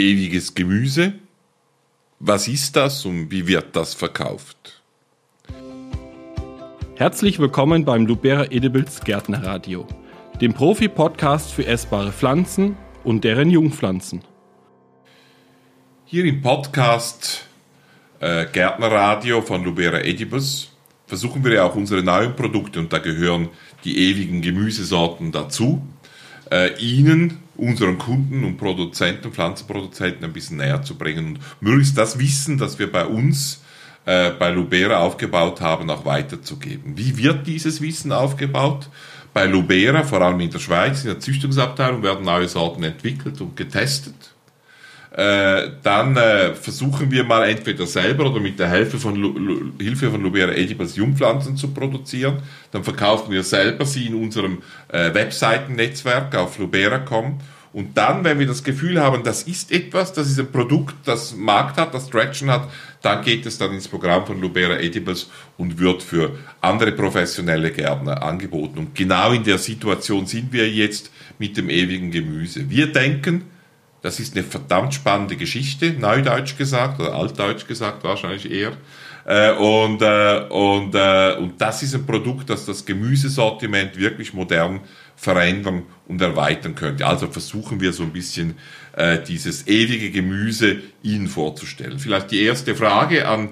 ewiges Gemüse. Was ist das und wie wird das verkauft? Herzlich willkommen beim Lubera Edibles Gärtnerradio, dem Profi-Podcast für essbare Pflanzen und deren Jungpflanzen. Hier im Podcast äh, Gärtnerradio von Lubera Edibles versuchen wir ja auch unsere neuen Produkte, und da gehören die ewigen Gemüsesorten dazu, äh, Ihnen, unseren Kunden und Produzenten, Pflanzenproduzenten ein bisschen näher zu bringen und möglichst das Wissen, das wir bei uns äh, bei Lubera aufgebaut haben, auch weiterzugeben. Wie wird dieses Wissen aufgebaut? Bei Lubera, vor allem in der Schweiz, in der Züchtungsabteilung, werden neue Sorten entwickelt und getestet. Äh, dann äh, versuchen wir mal entweder selber oder mit der Hilfe von, Lu Hilfe von Lubera Edibles Jungpflanzen zu produzieren. Dann verkaufen wir selber sie in unserem äh, Webseitennetzwerk auf lubera.com. Und dann, wenn wir das Gefühl haben, das ist etwas, das ist ein Produkt, das Markt hat, das Traction hat, dann geht es dann ins Programm von Lubera Edibles und wird für andere professionelle Gärtner angeboten. Und genau in der Situation sind wir jetzt mit dem ewigen Gemüse. Wir denken, das ist eine verdammt spannende Geschichte, neudeutsch gesagt, oder altdeutsch gesagt wahrscheinlich eher. Äh, und, äh, und, äh, und das ist ein Produkt, das das Gemüsesortiment wirklich modern verändern und erweitern könnte. Also versuchen wir so ein bisschen äh, dieses ewige Gemüse Ihnen vorzustellen. Vielleicht die erste Frage an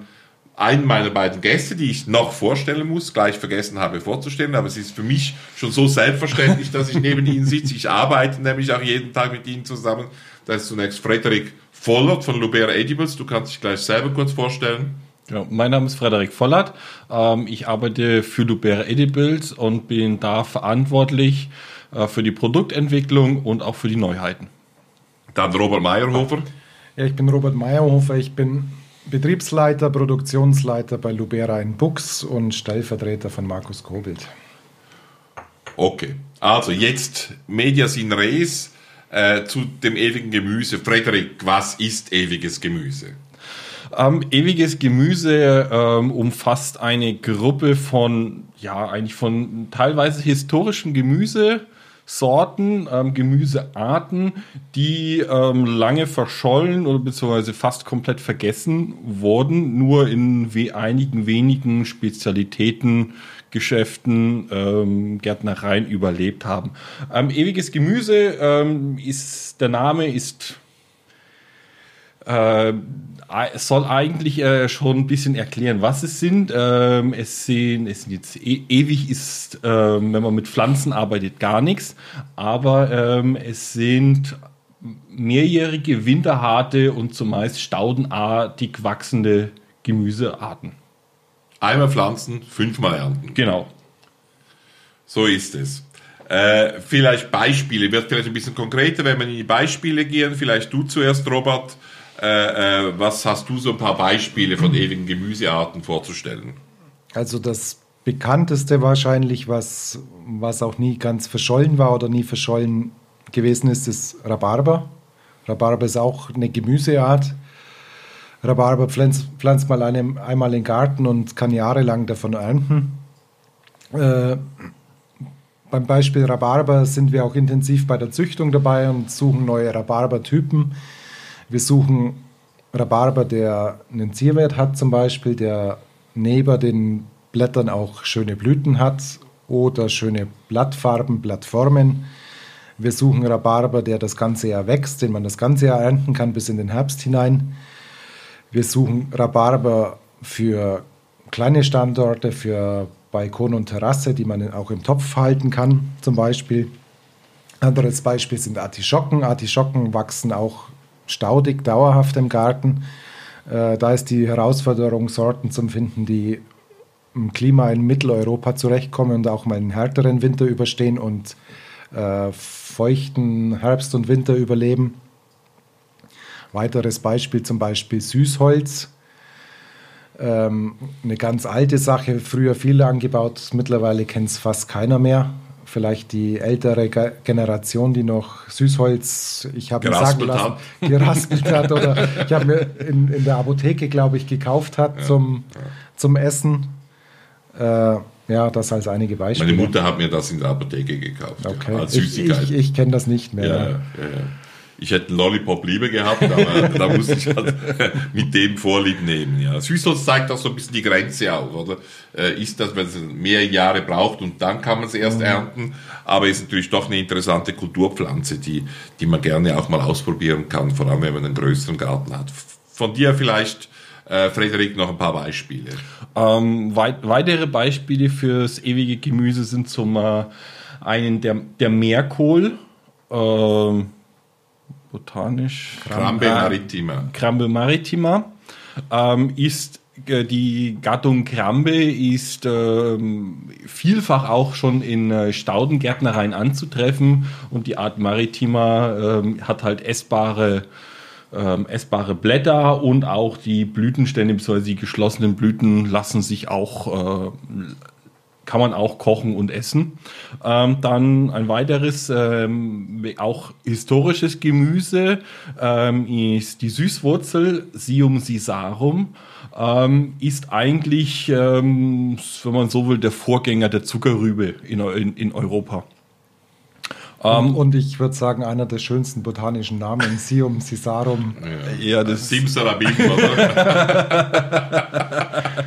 einen meiner beiden Gäste, die ich noch vorstellen muss, gleich vergessen habe vorzustellen, aber es ist für mich schon so selbstverständlich, dass ich neben Ihnen sitze. Ich arbeite nämlich auch jeden Tag mit Ihnen zusammen. Das ist zunächst Frederik Vollert von Lubera Edibles. Du kannst dich gleich selber kurz vorstellen. Ja, mein Name ist Frederik Vollert. Ähm, ich arbeite für Lubera Edibles und bin da verantwortlich äh, für die Produktentwicklung und auch für die Neuheiten. Dann Robert Meyerhofer. Ja, ich bin Robert Meyerhofer. Ich bin Betriebsleiter, Produktionsleiter bei Lubera in Bux und Stellvertreter von Markus Kobild. Okay, also jetzt Medias in Res äh, zu dem ewigen Gemüse. Frederik, was ist ewiges Gemüse? Ähm, ewiges Gemüse ähm, umfasst eine Gruppe von, ja, eigentlich von teilweise historischen Gemüse, Sorten, ähm, Gemüsearten, die ähm, lange verschollen oder beziehungsweise fast komplett vergessen wurden, nur in we einigen wenigen Spezialitäten, Geschäften, ähm, Gärtnereien überlebt haben. Ähm, ewiges Gemüse ähm, ist, der Name ist äh, es soll eigentlich äh, schon ein bisschen erklären, was es sind. Ähm, es, sind es sind jetzt e ewig ist, ähm, wenn man mit Pflanzen arbeitet, gar nichts. Aber ähm, es sind mehrjährige, winterharte und zumeist staudenartig wachsende Gemüsearten. Einmal pflanzen, fünfmal ernten. Genau. So ist es. Äh, vielleicht Beispiele, wird vielleicht ein bisschen konkreter, wenn wir in die Beispiele gehen. Vielleicht du zuerst, Robert. Äh, äh, was hast du so ein paar Beispiele von ewigen Gemüsearten vorzustellen? Also das bekannteste wahrscheinlich, was, was auch nie ganz verschollen war oder nie verschollen gewesen ist, ist Rhabarber. Rhabarber ist auch eine Gemüseart. Rhabarber pflanzt, pflanzt man einem, einmal in den Garten und kann jahrelang davon ernten. Äh, beim Beispiel Rhabarber sind wir auch intensiv bei der Züchtung dabei und suchen neue Rhabarber-Typen wir suchen Rhabarber, der einen Zierwert hat zum Beispiel, der neben den Blättern auch schöne Blüten hat oder schöne Blattfarben, Blattformen. Wir suchen Rhabarber, der das ganze Jahr wächst, den man das ganze Jahr ernten kann bis in den Herbst hinein. Wir suchen Rhabarber für kleine Standorte, für Balkon und Terrasse, die man auch im Topf halten kann, zum Beispiel. Anderes Beispiel sind Artischocken. Artischocken wachsen auch staudig, dauerhaft im Garten. Äh, da ist die Herausforderung, Sorten zu finden, die im Klima in Mitteleuropa zurechtkommen und auch mal einen härteren Winter überstehen und äh, feuchten Herbst und Winter überleben. Weiteres Beispiel zum Beispiel Süßholz. Ähm, eine ganz alte Sache, früher viel angebaut, mittlerweile kennt es fast keiner mehr vielleicht die ältere Generation, die noch Süßholz, ich habe sagen lassen, geraspelt hat oder ich habe mir in, in der Apotheke, glaube ich, gekauft hat ja, zum, ja. zum Essen. Äh, ja, das als einige Beispiele. Meine Mutter hat mir das in der Apotheke gekauft, okay. ja, als Süßigkeit. Ich, ich, ich kenne das nicht mehr. Ja, ja, Ich hätte einen Lollipop lieber gehabt, aber da musste ich halt mit dem Vorlieb nehmen. Ja. Süßholz zeigt auch so ein bisschen die Grenze auf, oder? Äh, ist das, wenn es mehr Jahre braucht und dann kann man es erst mhm. ernten, aber ist natürlich doch eine interessante Kulturpflanze, die, die man gerne auch mal ausprobieren kann, vor allem wenn man einen größeren Garten hat. Von dir vielleicht äh, Frederik, noch ein paar Beispiele. Ähm, weit, weitere Beispiele fürs ewige Gemüse sind zum äh, einen der, der Meerkohl, äh, botanisch. Crambe maritima. Crambe maritima ähm, ist äh, die Gattung Krambe ist ähm, vielfach auch schon in äh, Staudengärtnereien anzutreffen und die Art Maritima ähm, hat halt essbare ähm, essbare Blätter und auch die Blütenstände bzw. die geschlossenen Blüten lassen sich auch äh, kann man auch kochen und essen. Ähm, dann ein weiteres, ähm, auch historisches Gemüse ähm, ist die Süßwurzel Sium sisarum. Ähm, ist eigentlich, ähm, wenn man so will, der Vorgänger der Zuckerrübe in, in, in Europa. Um, ähm, und ich würde sagen, einer der schönsten botanischen Namen, Sium Cisarum. Ja, ja das Simsalabim, oder?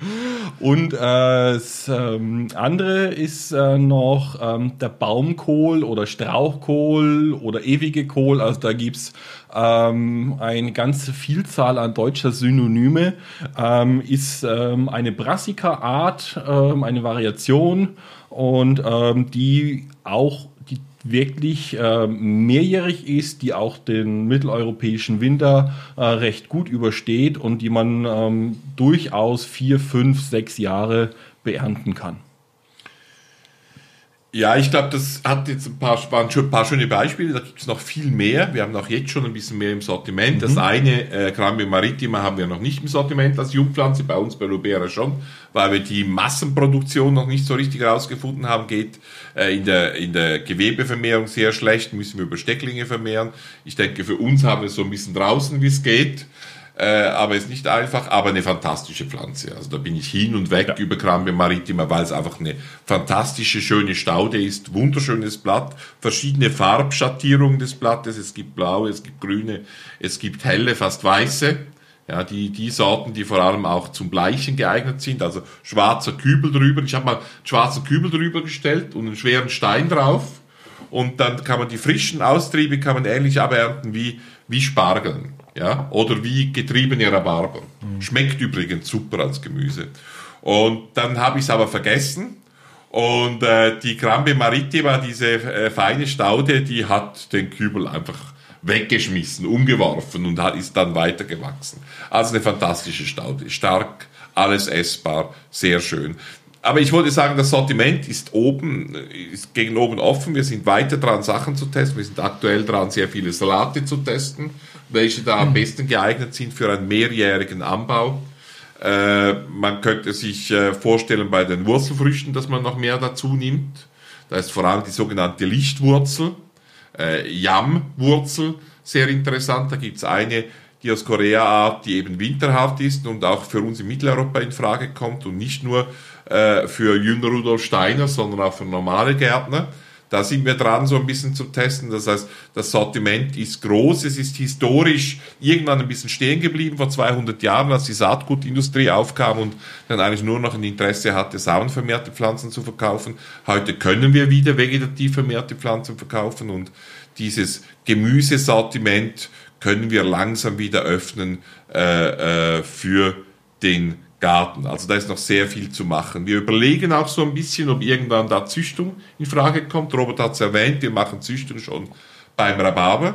und äh, das ähm, andere ist äh, noch ähm, der Baumkohl oder Strauchkohl oder ewige Kohl. Also da gibt's ähm, eine ganze Vielzahl an deutscher Synonyme. Ähm, ist ähm, eine Brassica-Art, ähm, eine Variation und die auch wirklich äh, mehrjährig ist, die auch den mitteleuropäischen Winter äh, recht gut übersteht und die man ähm, durchaus vier, fünf, sechs Jahre beernten kann. Ja, ich glaube, das hat jetzt ein paar, waren schon ein paar schöne Beispiele. Da gibt es noch viel mehr. Wir haben auch jetzt schon ein bisschen mehr im Sortiment. Mhm. Das eine, äh, Cranberry Maritima, haben wir noch nicht im Sortiment als Jungpflanze, bei uns bei Lubera schon, weil wir die Massenproduktion noch nicht so richtig herausgefunden haben. Geht äh, in, der, in der Gewebevermehrung sehr schlecht, müssen wir über Stecklinge vermehren. Ich denke, für uns haben wir so ein bisschen draußen, wie es geht äh, aber ist nicht einfach, aber eine fantastische Pflanze. Also da bin ich hin und weg ja. über Crambe Maritima, weil es einfach eine fantastische, schöne Staude ist, wunderschönes Blatt, verschiedene Farbschattierungen des Blattes, es gibt blaue, es gibt grüne, es gibt helle, fast weiße. Ja, die, die Sorten, die vor allem auch zum Bleichen geeignet sind, also schwarzer Kübel drüber. Ich habe mal einen schwarzen Kübel drüber gestellt und einen schweren Stein drauf. Und dann kann man die frischen Austriebe kann man ähnlich abernten wie, wie Spargeln ja, oder wie getriebene Rhabarber. Mhm. Schmeckt übrigens super als Gemüse. Und dann habe ich es aber vergessen. Und äh, die Crambe Maritima, diese äh, feine Staude, die hat den Kübel einfach weggeschmissen, umgeworfen und hat, ist dann weitergewachsen. Also eine fantastische Staude. Stark, alles essbar, sehr schön. Aber ich wollte sagen, das Sortiment ist oben, ist gegen oben offen. Wir sind weiter dran, Sachen zu testen. Wir sind aktuell dran, sehr viele Salate zu testen welche da am besten geeignet sind für einen mehrjährigen Anbau. Äh, man könnte sich äh, vorstellen bei den Wurzelfrüchten, dass man noch mehr dazu nimmt. Da ist vor allem die sogenannte Lichtwurzel, äh, Yam-Wurzel, sehr interessant. Da gibt es eine, die aus Korea Art, die eben winterhaft ist und auch für uns in Mitteleuropa in Frage kommt und nicht nur äh, für Jünger Rudolf Steiner, sondern auch für normale Gärtner. Da sind wir dran, so ein bisschen zu testen. Das heißt, das Sortiment ist groß. Es ist historisch irgendwann ein bisschen stehen geblieben vor 200 Jahren, als die Saatgutindustrie aufkam und dann eigentlich nur noch ein Interesse hatte, samenvermehrte Pflanzen zu verkaufen. Heute können wir wieder vegetativ vermehrte Pflanzen verkaufen und dieses Gemüsesortiment können wir langsam wieder öffnen äh, äh, für den Garten. Also da ist noch sehr viel zu machen. Wir überlegen auch so ein bisschen, ob irgendwann da Züchtung in Frage kommt. Robert hat es erwähnt, wir machen Züchtung schon beim Rhabarber.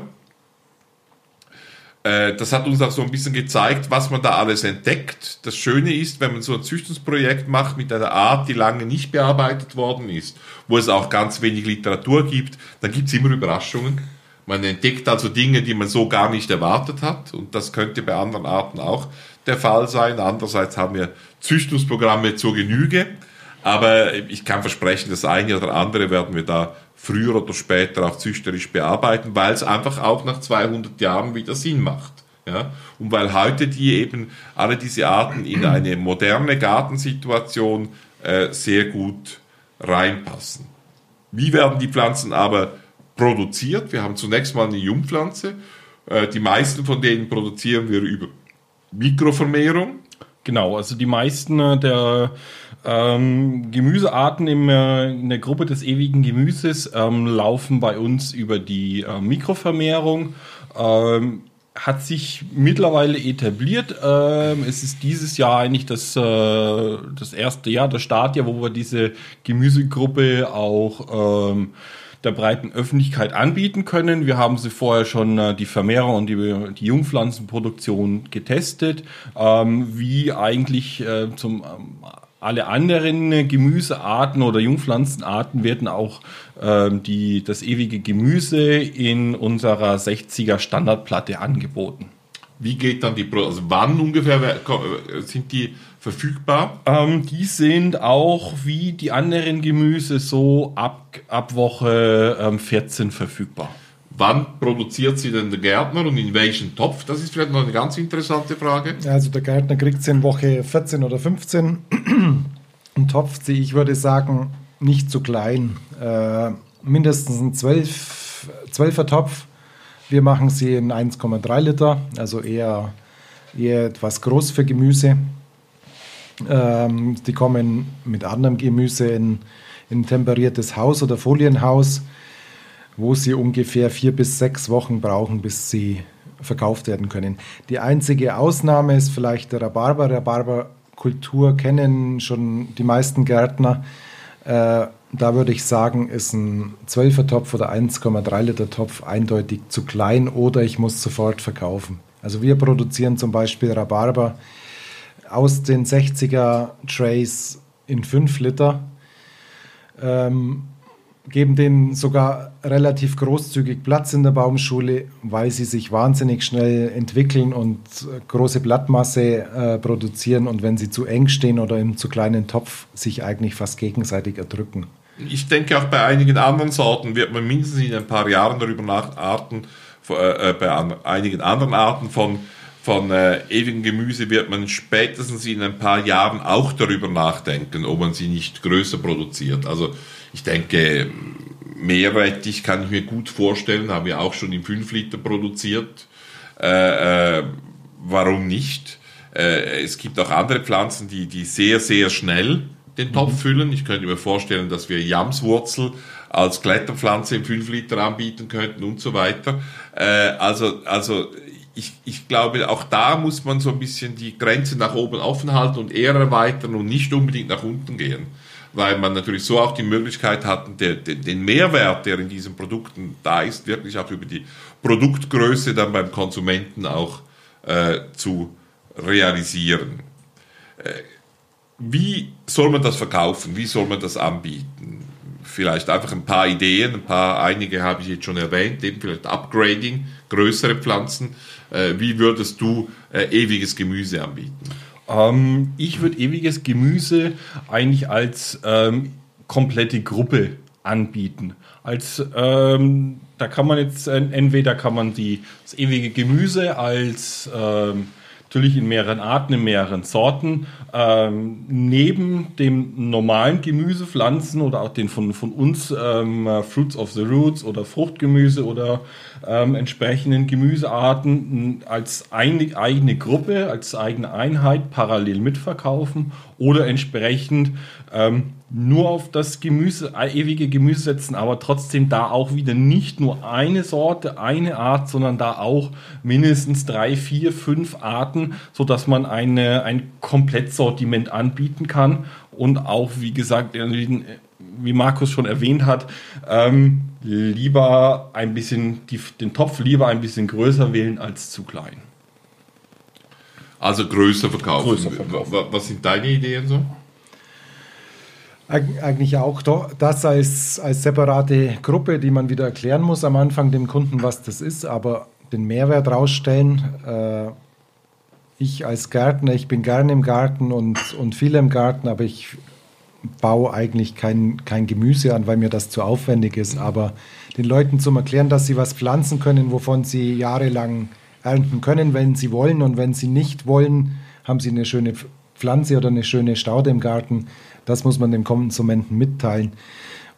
Äh, das hat uns auch so ein bisschen gezeigt, was man da alles entdeckt. Das Schöne ist, wenn man so ein Züchtungsprojekt macht mit einer Art, die lange nicht bearbeitet worden ist, wo es auch ganz wenig Literatur gibt, dann gibt es immer Überraschungen. Man entdeckt also Dinge, die man so gar nicht erwartet hat und das könnte bei anderen Arten auch der Fall sein. Andererseits haben wir Züchtungsprogramme zur Genüge. Aber ich kann versprechen, das eine oder andere werden wir da früher oder später auch züchterisch bearbeiten, weil es einfach auch nach 200 Jahren wieder Sinn macht. Ja? Und weil heute die eben alle diese Arten in eine moderne Gartensituation äh, sehr gut reinpassen. Wie werden die Pflanzen aber produziert. Wir haben zunächst mal eine Jungpflanze. Äh, die meisten von denen produzieren wir über Mikrovermehrung. Genau, also die meisten äh, der ähm, Gemüsearten im, äh, in der Gruppe des ewigen Gemüses ähm, laufen bei uns über die äh, Mikrovermehrung. Ähm, hat sich mittlerweile etabliert. Ähm, es ist dieses Jahr eigentlich das, äh, das erste Jahr, das Startjahr, wo wir diese Gemüsegruppe auch ähm, der breiten Öffentlichkeit anbieten können. Wir haben sie vorher schon äh, die Vermehrung und die, die Jungpflanzenproduktion getestet, ähm, wie eigentlich äh, zum ähm, alle anderen Gemüsearten oder Jungpflanzenarten werden auch ähm, die, das ewige Gemüse in unserer 60er Standardplatte angeboten. Wie geht dann die, also wann ungefähr äh, sind die verfügbar? Ähm, die sind auch wie die anderen Gemüse so ab, ab Woche ähm, 14 verfügbar. Wann produziert sie denn der Gärtner und in welchem Topf? Das ist vielleicht noch eine ganz interessante Frage. Also der Gärtner kriegt sie in Woche 14 oder 15. Ein Topf, ich würde sagen, nicht zu klein. Äh, mindestens ein 12, 12er Topf. Wir machen sie in 1,3 Liter, also eher, eher etwas groß für Gemüse. Ähm, die kommen mit anderem Gemüse in, in temperiertes Haus oder Folienhaus wo sie ungefähr vier bis sechs Wochen brauchen, bis sie verkauft werden können. Die einzige Ausnahme ist vielleicht der Rhabarber. Rhabarberkultur kennen schon die meisten Gärtner. Äh, da würde ich sagen, ist ein 12er Topf oder 1,3 Liter Topf eindeutig zu klein oder ich muss sofort verkaufen. Also wir produzieren zum Beispiel Rhabarber aus den 60er Trays in 5 Liter. Ähm, geben denen sogar relativ großzügig Platz in der Baumschule, weil sie sich wahnsinnig schnell entwickeln und große Blattmasse äh, produzieren und wenn sie zu eng stehen oder im zu kleinen Topf sich eigentlich fast gegenseitig erdrücken. Ich denke auch bei einigen anderen Sorten wird man mindestens in ein paar Jahren darüber nacharten, äh, äh, bei an, einigen anderen Arten von von äh, ewigem Gemüse wird man spätestens in ein paar Jahren auch darüber nachdenken, ob man sie nicht größer produziert. Also ich denke, Meerrettich kann ich mir gut vorstellen, haben wir auch schon in 5 Liter produziert. Äh, äh, warum nicht? Äh, es gibt auch andere Pflanzen, die, die sehr, sehr schnell den Topf mhm. füllen. Ich könnte mir vorstellen, dass wir Jamswurzel als Kletterpflanze im 5 Liter anbieten könnten und so weiter. Äh, also, also ich, ich glaube, auch da muss man so ein bisschen die Grenze nach oben offen halten und eher erweitern und nicht unbedingt nach unten gehen weil man natürlich so auch die Möglichkeit hat, der, den Mehrwert, der in diesen Produkten da ist, wirklich auch über die Produktgröße dann beim Konsumenten auch äh, zu realisieren. Äh, wie soll man das verkaufen? Wie soll man das anbieten? Vielleicht einfach ein paar Ideen, ein paar, einige habe ich jetzt schon erwähnt, eben vielleicht Upgrading, größere Pflanzen. Äh, wie würdest du äh, ewiges Gemüse anbieten? Ähm, ich würde ewiges Gemüse eigentlich als ähm, komplette Gruppe anbieten. Als ähm, da kann man jetzt äh, entweder kann man die, das ewige Gemüse als ähm, natürlich in mehreren Arten, in mehreren Sorten, ähm, neben dem normalen Gemüsepflanzen oder auch den von, von uns ähm, Fruits of the Roots oder Fruchtgemüse oder ähm, entsprechenden Gemüsearten als eine eigene Gruppe, als eigene Einheit parallel mitverkaufen oder entsprechend ähm, nur auf das Gemüse, äh, ewige Gemüse setzen, aber trotzdem da auch wieder nicht nur eine Sorte, eine Art, sondern da auch mindestens drei, vier, fünf Arten, sodass man eine, ein Komplettsortiment anbieten kann und auch, wie gesagt, wie Markus schon erwähnt hat, ähm, lieber ein bisschen, die, den Topf lieber ein bisschen größer wählen als zu klein. Also größer verkaufen. Größer verkaufen. Was sind deine Ideen so? Eigentlich auch das als, als separate Gruppe, die man wieder erklären muss am Anfang dem Kunden, was das ist, aber den Mehrwert rausstellen. Äh, ich als Gärtner, ich bin gerne im Garten und, und viel im Garten, aber ich baue eigentlich kein, kein Gemüse an, weil mir das zu aufwendig ist. Aber den Leuten zum Erklären, dass sie was pflanzen können, wovon sie jahrelang ernten können, wenn sie wollen. Und wenn sie nicht wollen, haben sie eine schöne Pflanze oder eine schöne Staude im Garten. Das muss man dem Konsumenten mitteilen.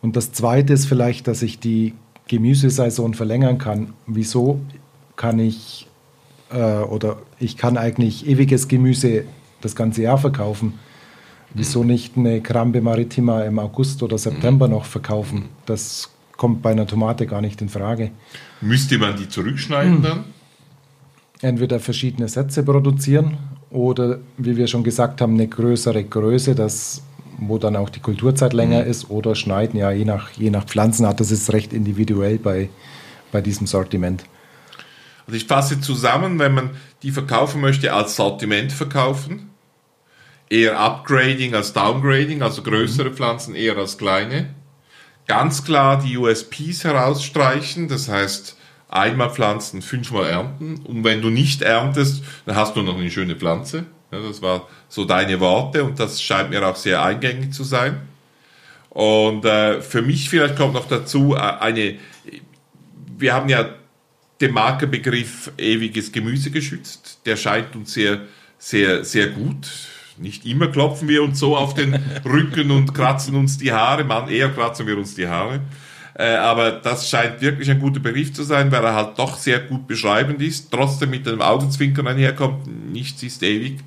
Und das Zweite ist vielleicht, dass ich die Gemüsesaison verlängern kann, wieso kann ich äh, oder ich kann eigentlich ewiges Gemüse das ganze Jahr verkaufen? Wieso nicht eine Krambe Maritima im August oder September noch verkaufen? Das kommt bei einer Tomate gar nicht in Frage. Müsste man die zurückschneiden dann? Entweder verschiedene Sätze produzieren oder, wie wir schon gesagt haben, eine größere Größe, das, wo dann auch die Kulturzeit länger ist, oder schneiden, ja, je nach, je nach Pflanzenart. Das ist recht individuell bei, bei diesem Sortiment. Also ich fasse zusammen, wenn man die verkaufen möchte, als Sortiment verkaufen, eher Upgrading als Downgrading, also größere Pflanzen eher als kleine. Ganz klar die USPs herausstreichen, das heißt einmal pflanzen, fünfmal ernten. Und wenn du nicht erntest, dann hast du noch eine schöne Pflanze. Ja, das war so deine Worte und das scheint mir auch sehr eingängig zu sein. Und äh, für mich vielleicht kommt noch dazu äh, eine, wir haben ja den Markenbegriff ewiges Gemüse geschützt. Der scheint uns sehr, sehr, sehr gut. Nicht immer klopfen wir uns so auf den Rücken und kratzen uns die Haare, man eher kratzen wir uns die Haare. Äh, aber das scheint wirklich ein guter Begriff zu sein, weil er halt doch sehr gut beschreibend ist, trotzdem mit einem Augenzwinkern einherkommt, nichts ist ewig.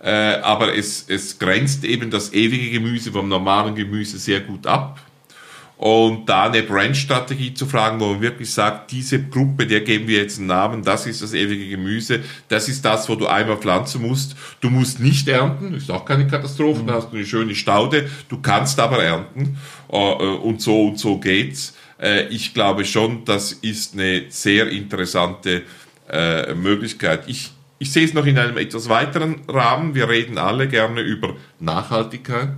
Äh, aber es, es grenzt eben das ewige Gemüse vom normalen Gemüse sehr gut ab und da eine Brandstrategie zu fragen, wo man wirklich sagt, diese Gruppe, der geben wir jetzt einen Namen, das ist das ewige Gemüse, das ist das, wo du einmal pflanzen musst. Du musst nicht ernten, ist auch keine Katastrophe, mhm. da hast du eine schöne Staude, du kannst aber ernten äh, und so und so geht's. Äh, ich glaube schon, das ist eine sehr interessante äh, Möglichkeit. Ich, ich sehe es noch in einem etwas weiteren Rahmen. Wir reden alle gerne über Nachhaltigkeit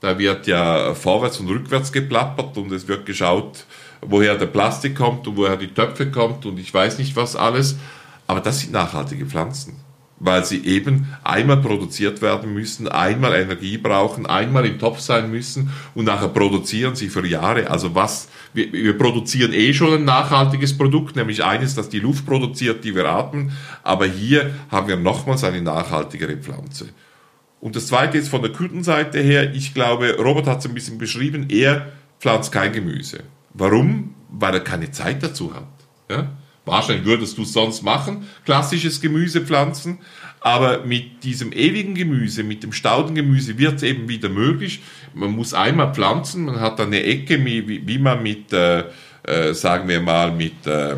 da wird ja vorwärts und rückwärts geplappert und es wird geschaut, woher der Plastik kommt und woher die Töpfe kommt und ich weiß nicht was alles. Aber das sind nachhaltige Pflanzen, weil sie eben einmal produziert werden müssen, einmal Energie brauchen, einmal im Topf sein müssen und nachher produzieren sie für Jahre. Also was, wir, wir produzieren eh schon ein nachhaltiges Produkt, nämlich eines, das die Luft produziert, die wir atmen. Aber hier haben wir nochmals eine nachhaltigere Pflanze. Und das zweite ist von der Kundenseite her, ich glaube, Robert hat es ein bisschen beschrieben, er pflanzt kein Gemüse. Warum? Weil er keine Zeit dazu hat. Ja? Wahrscheinlich würdest du es sonst machen, klassisches Gemüse pflanzen, aber mit diesem ewigen Gemüse, mit dem Staudengemüse wird es eben wieder möglich. Man muss einmal pflanzen, man hat dann eine Ecke, wie, wie man mit, äh, äh, sagen wir mal, mit äh,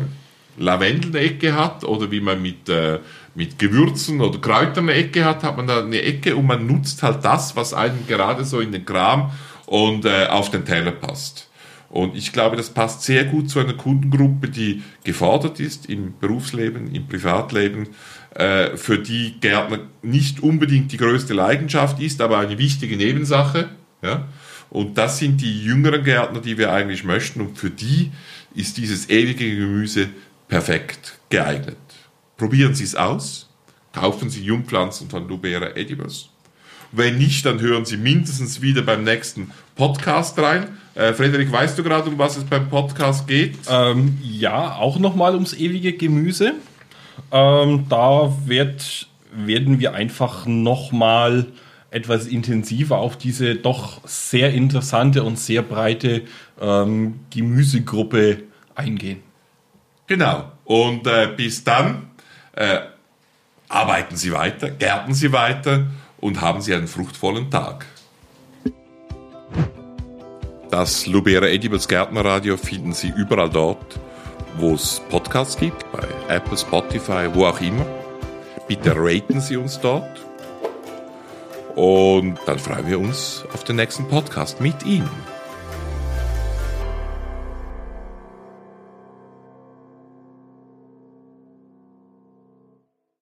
Lavendel eine Ecke hat oder wie man mit äh, mit Gewürzen oder Kräutern eine Ecke hat, hat man da eine Ecke und man nutzt halt das, was einem gerade so in den Kram und äh, auf den Teller passt. Und ich glaube, das passt sehr gut zu einer Kundengruppe, die gefordert ist im Berufsleben, im Privatleben, äh, für die Gärtner nicht unbedingt die größte Leidenschaft ist, aber eine wichtige Nebensache. Ja? Und das sind die jüngeren Gärtner, die wir eigentlich möchten. Und für die ist dieses ewige Gemüse perfekt geeignet. Probieren Sie es aus. Kaufen Sie Jungpflanzen von Lubera Edibus. Wenn nicht, dann hören Sie mindestens wieder beim nächsten Podcast rein. Äh, Frederik, weißt du gerade, um was es beim Podcast geht? Ähm, ja, auch nochmal ums ewige Gemüse. Ähm, da wird, werden wir einfach nochmal etwas intensiver auf diese doch sehr interessante und sehr breite ähm, Gemüsegruppe eingehen. Genau. Und äh, bis dann äh, arbeiten Sie weiter, gärten Sie weiter und haben Sie einen fruchtvollen Tag. Das Lubera Edibles Gärtnerradio finden Sie überall dort, wo es Podcasts gibt, bei Apple, Spotify, wo auch immer. Bitte raten Sie uns dort. Und dann freuen wir uns auf den nächsten Podcast mit Ihnen.